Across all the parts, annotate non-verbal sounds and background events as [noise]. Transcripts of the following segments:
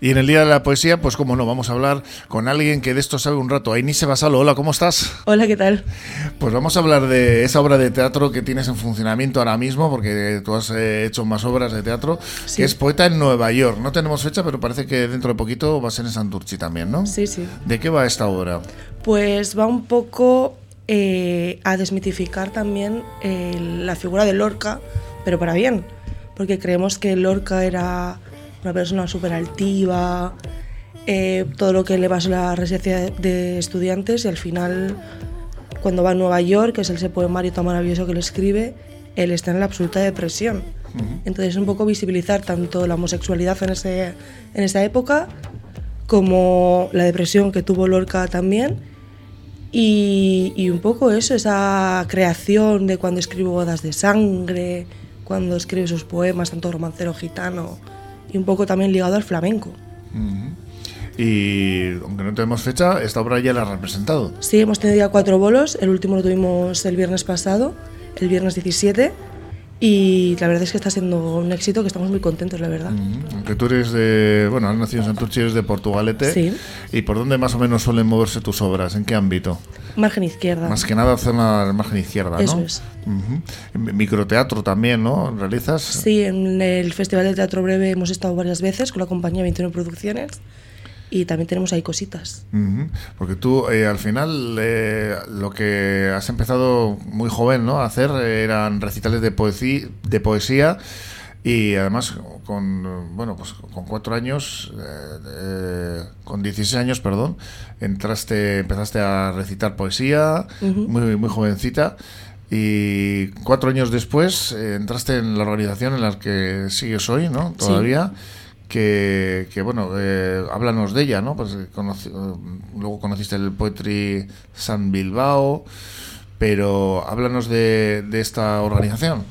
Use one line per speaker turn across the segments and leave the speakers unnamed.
Y en el Día de la Poesía, pues como no, vamos a hablar con alguien que de esto sabe un rato. Ainise Basalo, hola, ¿cómo estás?
Hola, ¿qué tal?
Pues vamos a hablar de esa obra de teatro que tienes en funcionamiento ahora mismo, porque tú has eh, hecho más obras de teatro, que es Poeta en Nueva York. No tenemos fecha, pero parece que dentro de poquito va a ser en Santurchi también, ¿no?
Sí, sí.
¿De qué va esta obra?
Pues va un poco eh, a desmitificar también eh, la figura de Lorca, pero para bien, porque creemos que Lorca era una persona súper altiva, eh, todo lo que le pasó a la residencia de estudiantes y al final cuando va a Nueva York, que es ese poemario tan maravilloso que le escribe, él está en la absoluta depresión. Entonces es un poco visibilizar tanto la homosexualidad en, ese, en esa época como la depresión que tuvo Lorca también y, y un poco eso, esa creación de cuando escribe Bodas de Sangre, cuando escribe sus poemas, tanto romancero gitano, y un poco también ligado al flamenco.
Y aunque no tenemos fecha, esta obra ya la has representado.
Sí, hemos tenido ya cuatro bolos, el último lo tuvimos el viernes pasado, el viernes 17, y la verdad es que está siendo un éxito que estamos muy contentos, la verdad.
Aunque tú eres de, bueno, has nacido en Santurchi, eres de Portugalete.
Sí.
¿Y por dónde más o menos suelen moverse tus obras? ¿En qué ámbito?
Margen izquierda.
Más que nada zona margen izquierda, ¿no?
Eso es.
Ujú. Microteatro también, ¿no? ¿Realizas?
Sí, en el Festival de Teatro Breve hemos estado varias veces con la compañía 21 Producciones y también tenemos ahí cositas.
Ujú. Porque tú eh, al final eh, lo que has empezado muy joven ¿no? a hacer eh, eran recitales de, poesía, de poesía y además con bueno pues con cuatro años eh, con 16 años perdón entraste empezaste a recitar poesía muy muy jovencita y cuatro años después eh, entraste en la organización en la que sigues hoy no todavía que, que, bueno, eh, háblanos de ella, ¿no? Pues eh, conoci- eh, luego conociste el Poetry San Bilbao, pero háblanos de, de esta organización.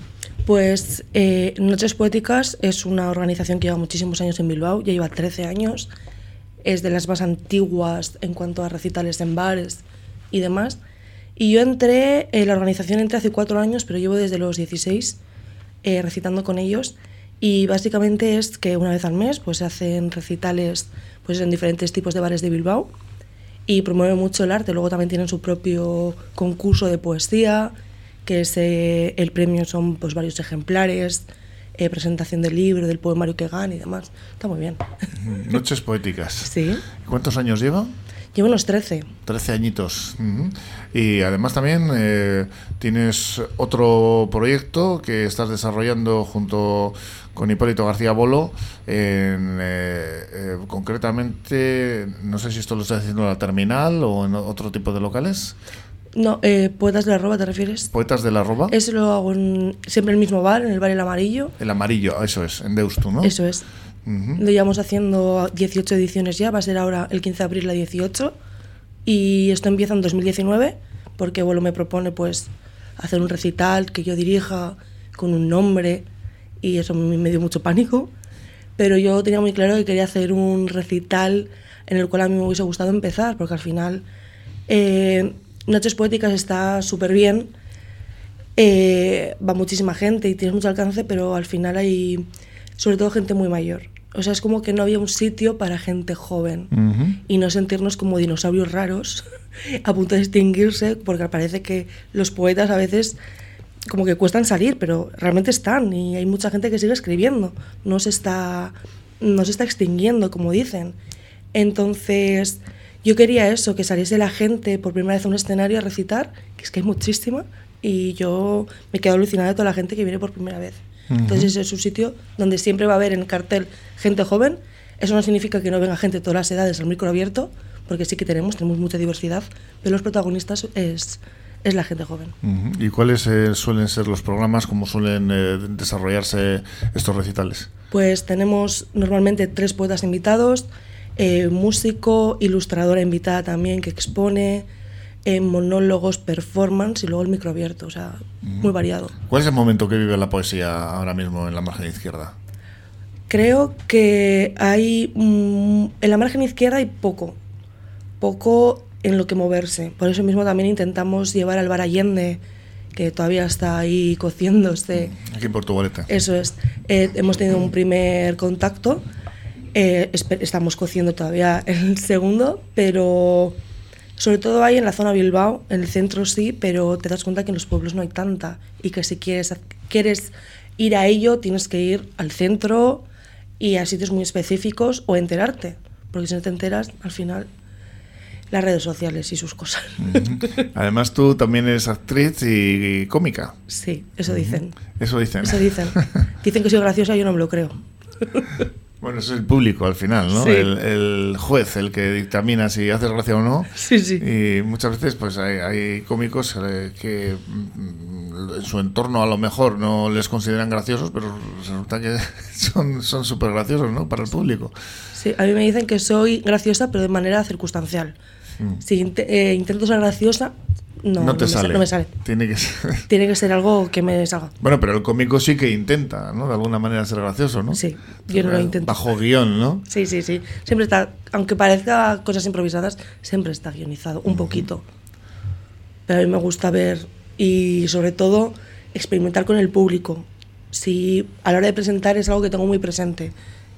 Pues eh, Noches Poéticas es una organización que lleva muchísimos años en Bilbao, ya lleva 13 años, es de las más antiguas en cuanto a recitales en bares y demás. Y yo entré, en la organización entré hace cuatro años, pero llevo desde los 16 eh, recitando con ellos. Y básicamente es que una vez al mes pues se hacen recitales pues, en diferentes tipos de bares de Bilbao y promueve mucho el arte. Luego también tienen su propio concurso de poesía, que es, eh, el premio son pues, varios ejemplares, eh, presentación del libro, del poemario que gana y demás. Está muy bien.
Noches Poéticas.
Sí,
¿Cuántos años lleva?
Llevo unos 13.
13 añitos. Y además también eh, tienes otro proyecto que estás desarrollando junto con Hipólito García Bolo, en, eh, eh, concretamente, no sé si esto lo estás haciendo en la terminal o en otro tipo de locales.
No, eh, ¿Poetas de la Roba te refieres?
Poetas del Arroba.
Eso lo hago en, siempre en el mismo bar, en el bar El Amarillo.
El amarillo, eso es, en Deustu, ¿no?
Eso es. Lo llevamos haciendo 18 ediciones ya, va a ser ahora el 15 de abril la 18. Y esto empieza en 2019, porque Bolo me propone pues hacer un recital que yo dirija con un nombre y eso me me dio mucho pánico. Pero yo tenía muy claro que quería hacer un recital en el cual a mí me hubiese gustado empezar, porque al final eh, Noches Poéticas está súper bien, eh, va muchísima gente y tienes mucho alcance, pero al final hay sobre todo gente muy mayor. O sea, es como que no había un sitio para gente joven y no sentirnos como dinosaurios raros a punto de extinguirse, porque parece que los poetas a veces como que cuestan salir, pero realmente están y hay mucha gente que sigue escribiendo, no se está, no se está extinguiendo, como dicen. Entonces, yo quería eso, que saliese la gente por primera vez a un escenario a recitar, que es que hay muchísima, y yo me quedo alucinada de toda la gente que viene por primera vez. Entonces, ese es un sitio donde siempre va a haber en el cartel gente joven. Eso no significa que no venga gente de todas las edades al micro abierto, porque sí que tenemos, tenemos mucha diversidad, pero los protagonistas es, es la gente joven.
¿Y cuáles eh, suelen ser los programas, cómo suelen eh, desarrollarse estos recitales?
Pues tenemos normalmente tres poetas invitados, eh, músico, ilustradora invitada también que expone, eh, monólogos, performance y luego el micro abierto, o sea, muy variado.
¿Cuál es el momento que vive la poesía ahora mismo en la margen izquierda?
Creo que hay mm, en la margen izquierda hay poco, poco en lo que moverse. Por eso mismo también intentamos llevar al Bar Allende, que todavía está ahí cociéndose.
Aquí en Portugalete.
Eso es. Eh, hemos tenido un primer contacto Eh, estamos cociendo todavía el segundo, pero sobre todo hay en la zona Bilbao, en el centro sí, pero te das cuenta que en los pueblos no hay tanta y que si quieres, quieres ir a ello tienes que ir al centro y a sitios muy específicos o enterarte, porque si no te enteras, al final las redes sociales y sus cosas.
Además, tú también eres actriz y, y cómica.
Sí, eso dicen.
Eso dicen.
Eso dicen. [laughs] Dicen que soy graciosa, yo no me lo creo. [laughs]
Bueno, eso es el público al final, ¿no?
Sí.
El, el juez, el que dictamina si haces gracia o no.
Sí, sí.
Y muchas veces pues hay, hay cómicos eh, que mm, en su entorno a lo mejor no les consideran graciosos, pero resulta que [laughs] son son súper graciosos, ¿no? Para el público.
Sí, a mí me dicen que soy graciosa, pero de manera circunstancial. Si int- eh, intento ser graciosa, no,
No, te
me sa-
sale.
no me sale.
Tiene que ser...
Tiene que ser algo que me salga.
Bueno, pero el cómico sí que intenta, ¿no? De alguna manera ser gracioso, ¿no?
Sí, yo no lo intento.
Bajo guion, ¿no?
Sí, sí, sí. Siempre está, aunque parezca cosas improvisadas, siempre está guionizado, un poquito. Pero a mí me gusta ver y sobre todo experimentar con el público. Si a la hora de presentar es algo que tengo muy presente,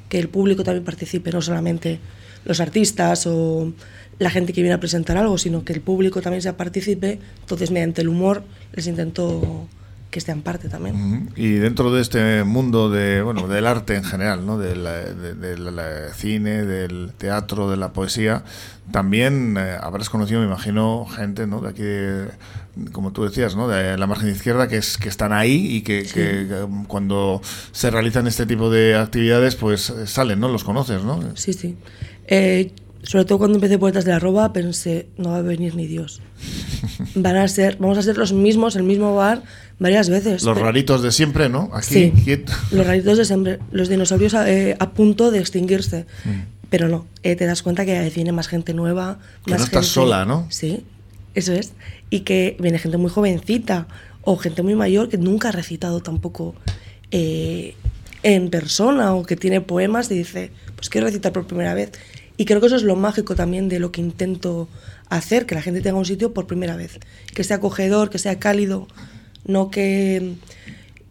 que el público también participe, no solamente los artistas o la gente que viene a presentar algo, sino que el público también sea partícipe. Entonces, mediante el humor, les intento que estén parte también.
Y dentro de este mundo de, bueno, del arte en general, ¿no? Del de, del, cine, del teatro, de la poesía, también eh, habrás conocido, me imagino, gente, ¿no? De aquí, de- como tú decías, ¿no? De la margen izquierda, que, es, que están ahí y que, que, eh, cuando se realizan este tipo de actividades, pues eh, salen, ¿no? Los conoces, ¿no?
Sí, sí. Eh, sobre todo cuando empecé Poetas de la Roba, pensé, no va a venir ni Dios. [laughs] Van a ser, vamos a ser los mismos, el mismo bar, varias veces.
Los
Pero-
raritos de siempre, ¿no? Aquí,
Sí,
quieto. [laughs]
los raritos de siempre, los dinosaurios a, eh, a punto de extinguirse. Pero no, eh, te das cuenta que viene más gente nueva.
Mm. Que
más
no estás
gente-
sola, ¿no?
Sí, eso es. Y que viene gente muy jovencita o gente muy mayor que nunca ha recitado tampoco eh, en persona o que tiene poemas y dice, pues quiero recitar por primera vez. Y creo que eso es lo mágico también de lo que intento hacer, que la gente tenga un sitio por primera vez, que sea acogedor, que sea cálido, no que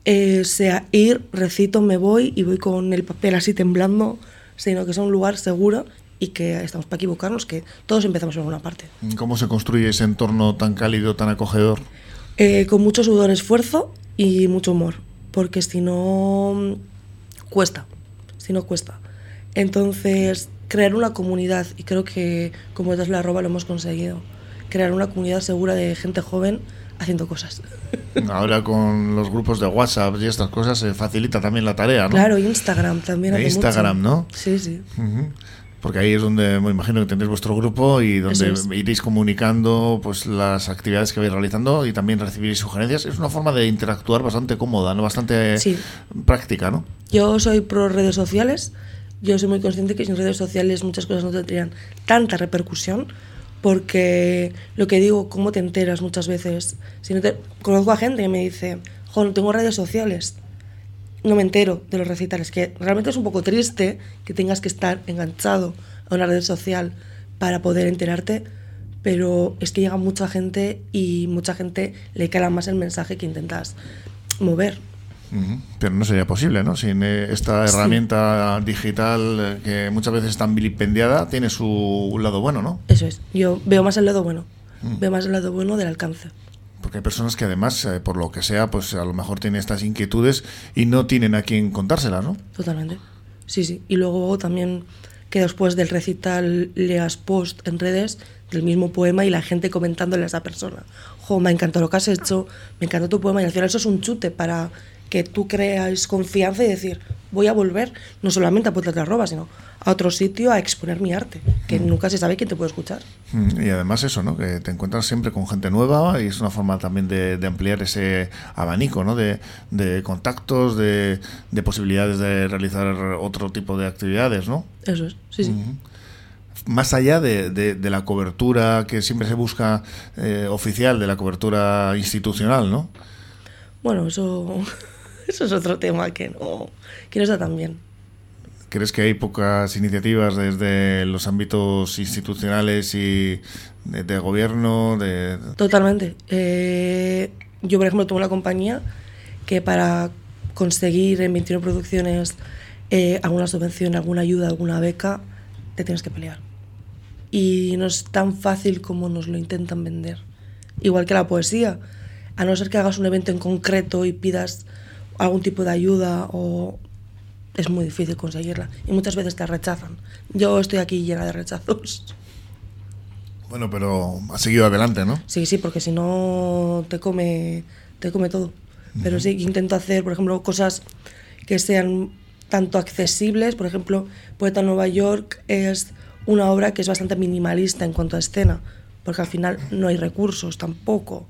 eh, sea ir, recito, me voy y voy con el papel así temblando, sino que sea un lugar seguro y que estamos para equivocarnos, que todos empezamos en alguna parte.
¿Cómo se construye ese entorno tan cálido, tan acogedor?
Eh, con mucho sudor, esfuerzo y mucho humor, porque si no cuesta, si no cuesta. Entonces, crear una comunidad, y creo que como es la roba lo hemos conseguido, crear una comunidad segura de gente joven haciendo cosas. [laughs]
Ahora con los grupos de WhatsApp y estas cosas se facilita también la tarea, ¿no?
Claro, Instagram también. Hace
Instagram,
mucho.
¿no?
Sí, sí.
Ujú. Porque ahí es donde me imagino que tendréis vuestro grupo y donde
es.
iréis comunicando pues las actividades que vais realizando y también recibiréis sugerencias. Es una forma de interactuar bastante cómoda, ¿no? Bastante
Sí.
práctica, ¿no?
Yo soy pro redes sociales. Yo soy muy consciente que sin redes sociales muchas cosas no tendrían tanta repercusión. Porque lo que digo, ¿cómo te enteras muchas veces? Si no. Conozco a gente que me dice, jo, tengo redes sociales. No me entero de los recitales. Que realmente es un poco triste que tengas que estar enganchado a una red social para poder enterarte. Pero es que llega mucha gente y mucha gente le cala más el mensaje que intentas mover.
Pero no sería posible, ¿no? Sin eh, esta
Sí.
herramienta digital eh, que muchas veces es tan vilipendiada, tiene su lado bueno, ¿no?
Eso es. Yo veo más el lado bueno. Veo más el lado bueno del alcance.
Porque hay personas que además, eh, por lo que sea, pues a lo mejor tienen estas inquietudes y no tienen a quien contárselas, ¿no?
Totalmente. Sí, sí. Y luego también que después del recital leas post en redes del mismo poema y la gente comentándole a esa persona. Jo, me encantó lo que has hecho, me encantó tu poema. Y al final eso es un chute para que tú creas confianza y decir, voy a volver no solamente a Puertas de la Roba, sino a otro sitio a exponer mi arte, que nunca se sabe quién te puede escuchar.
Mm, Y además eso, ¿no? Que te encuentras siempre con gente nueva y es una forma también de, de ampliar ese abanico, ¿no? De, de contactos, de, de posibilidades de realizar otro tipo de actividades, ¿no?
Eso es, sí, sí.
Más allá de, de- de la cobertura que siempre se busca eh, oficial, de la cobertura institucional, ¿no?
Bueno, eso, eso es otro tema que no, que no está tan bien.
¿Crees que hay pocas iniciativas desde los ámbitos institucionales y de, de gobierno? De,
Totalmente. Eh, yo, por ejemplo, tengo una compañía que para conseguir en 21 producciones eh, alguna subvención, alguna ayuda, alguna beca, te tienes que pelear. Y no es tan fácil como nos lo intentan vender. Igual que la poesía. A no ser que hagas un evento en concreto y pidas algún tipo de ayuda o es muy difícil conseguirla y muchas veces te rechazan. Yo estoy aquí llena de rechazos.
Bueno, pero ha seguido adelante, ¿no?
Sí, sí, porque si no te come, te come todo. Pero sí, intento hacer, por ejemplo, cosas que sean tanto accesibles. Por ejemplo, Poeta Nueva York es una obra que es bastante minimalista en cuanto a escena, porque al final no hay recursos tampoco,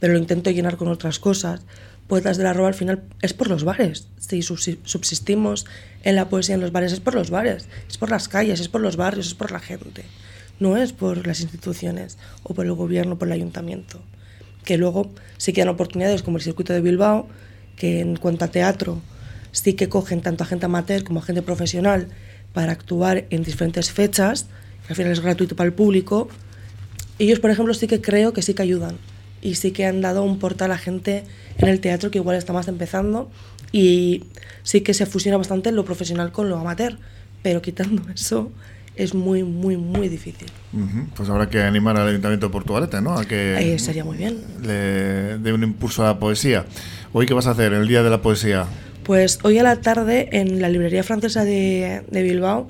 pero lo intento llenar con otras cosas. Poetas de la Roba al final es por los bares. Si subsistimos en la poesía en los bares, es por los bares, es por las calles, es por los barrios, es por la gente no es por las instituciones o por el gobierno, por el ayuntamiento. Que luego sí que dan oportunidades como el circuito de Bilbao, que en cuanto a teatro sí que cogen tanto a gente amateur como a gente profesional para actuar en diferentes fechas, que al final es gratuito para el público. Ellos, por ejemplo, sí que creo que sí que ayudan y sí que han dado un portal a gente en el teatro que igual está más empezando y sí que se fusiona bastante lo profesional con lo amateur, pero quitando [laughs] eso, es muy, muy, muy difícil.
Pues habrá que animar al Ayuntamiento de Portugalete, ¿no? A que
eh, sería muy bien.
Le dé un impulso a la poesía. ¿Hoy qué vas a hacer, el Día de la Poesía?
Pues hoy a la tarde en la Librería Francesa de, de Bilbao,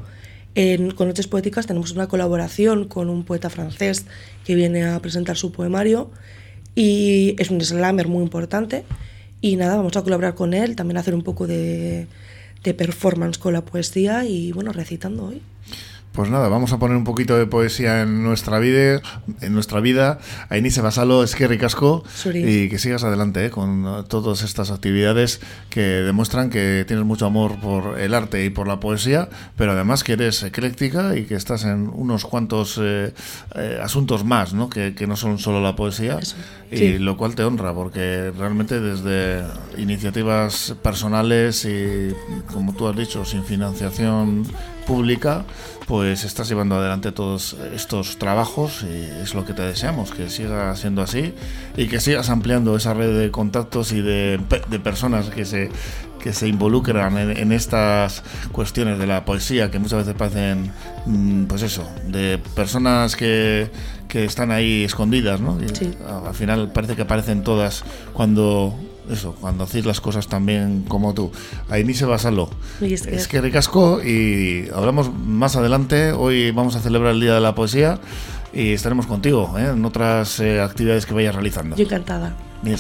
en, con Noches Poéticas, tenemos una colaboración con un poeta francés que viene a presentar su poemario y es un slammer muy importante. Y nada, vamos a colaborar con él, también hacer un poco de, de performance con la poesía y bueno, recitando hoy.
Pues nada, vamos a poner un poquito de poesía en nuestra vida, en nuestra vida. Ainise Basalo, es que ricasco. Y que sigas adelante eh, con todas estas actividades que demuestran que tienes mucho amor por el arte y por la poesía, pero además que eres ecléctica y que estás en unos cuantos eh, eh, asuntos más, ¿no? Que, no son solo la poesía, y lo cual te honra, porque realmente desde iniciativas personales y, como tú has dicho, sin financiación pública, pues estás llevando adelante todos estos trabajos y es lo que te deseamos, que siga siendo así y que sigas ampliando esa red de contactos y de, personas que se, que se involucran en, estas cuestiones de la poesía que muchas veces parecen, mm, pues eso, de personas que, que están ahí escondidas, ¿no? al final parece que aparecen todas cuando eso, cuando hacéis las cosas también como tú. Ahí ni se va a Es que ricasco y hablamos más adelante. Hoy vamos a celebrar el Día de la Poesía y estaremos contigo ¿eh? en otras eh, actividades que vayas realizando.
Yo encantada.
Ni.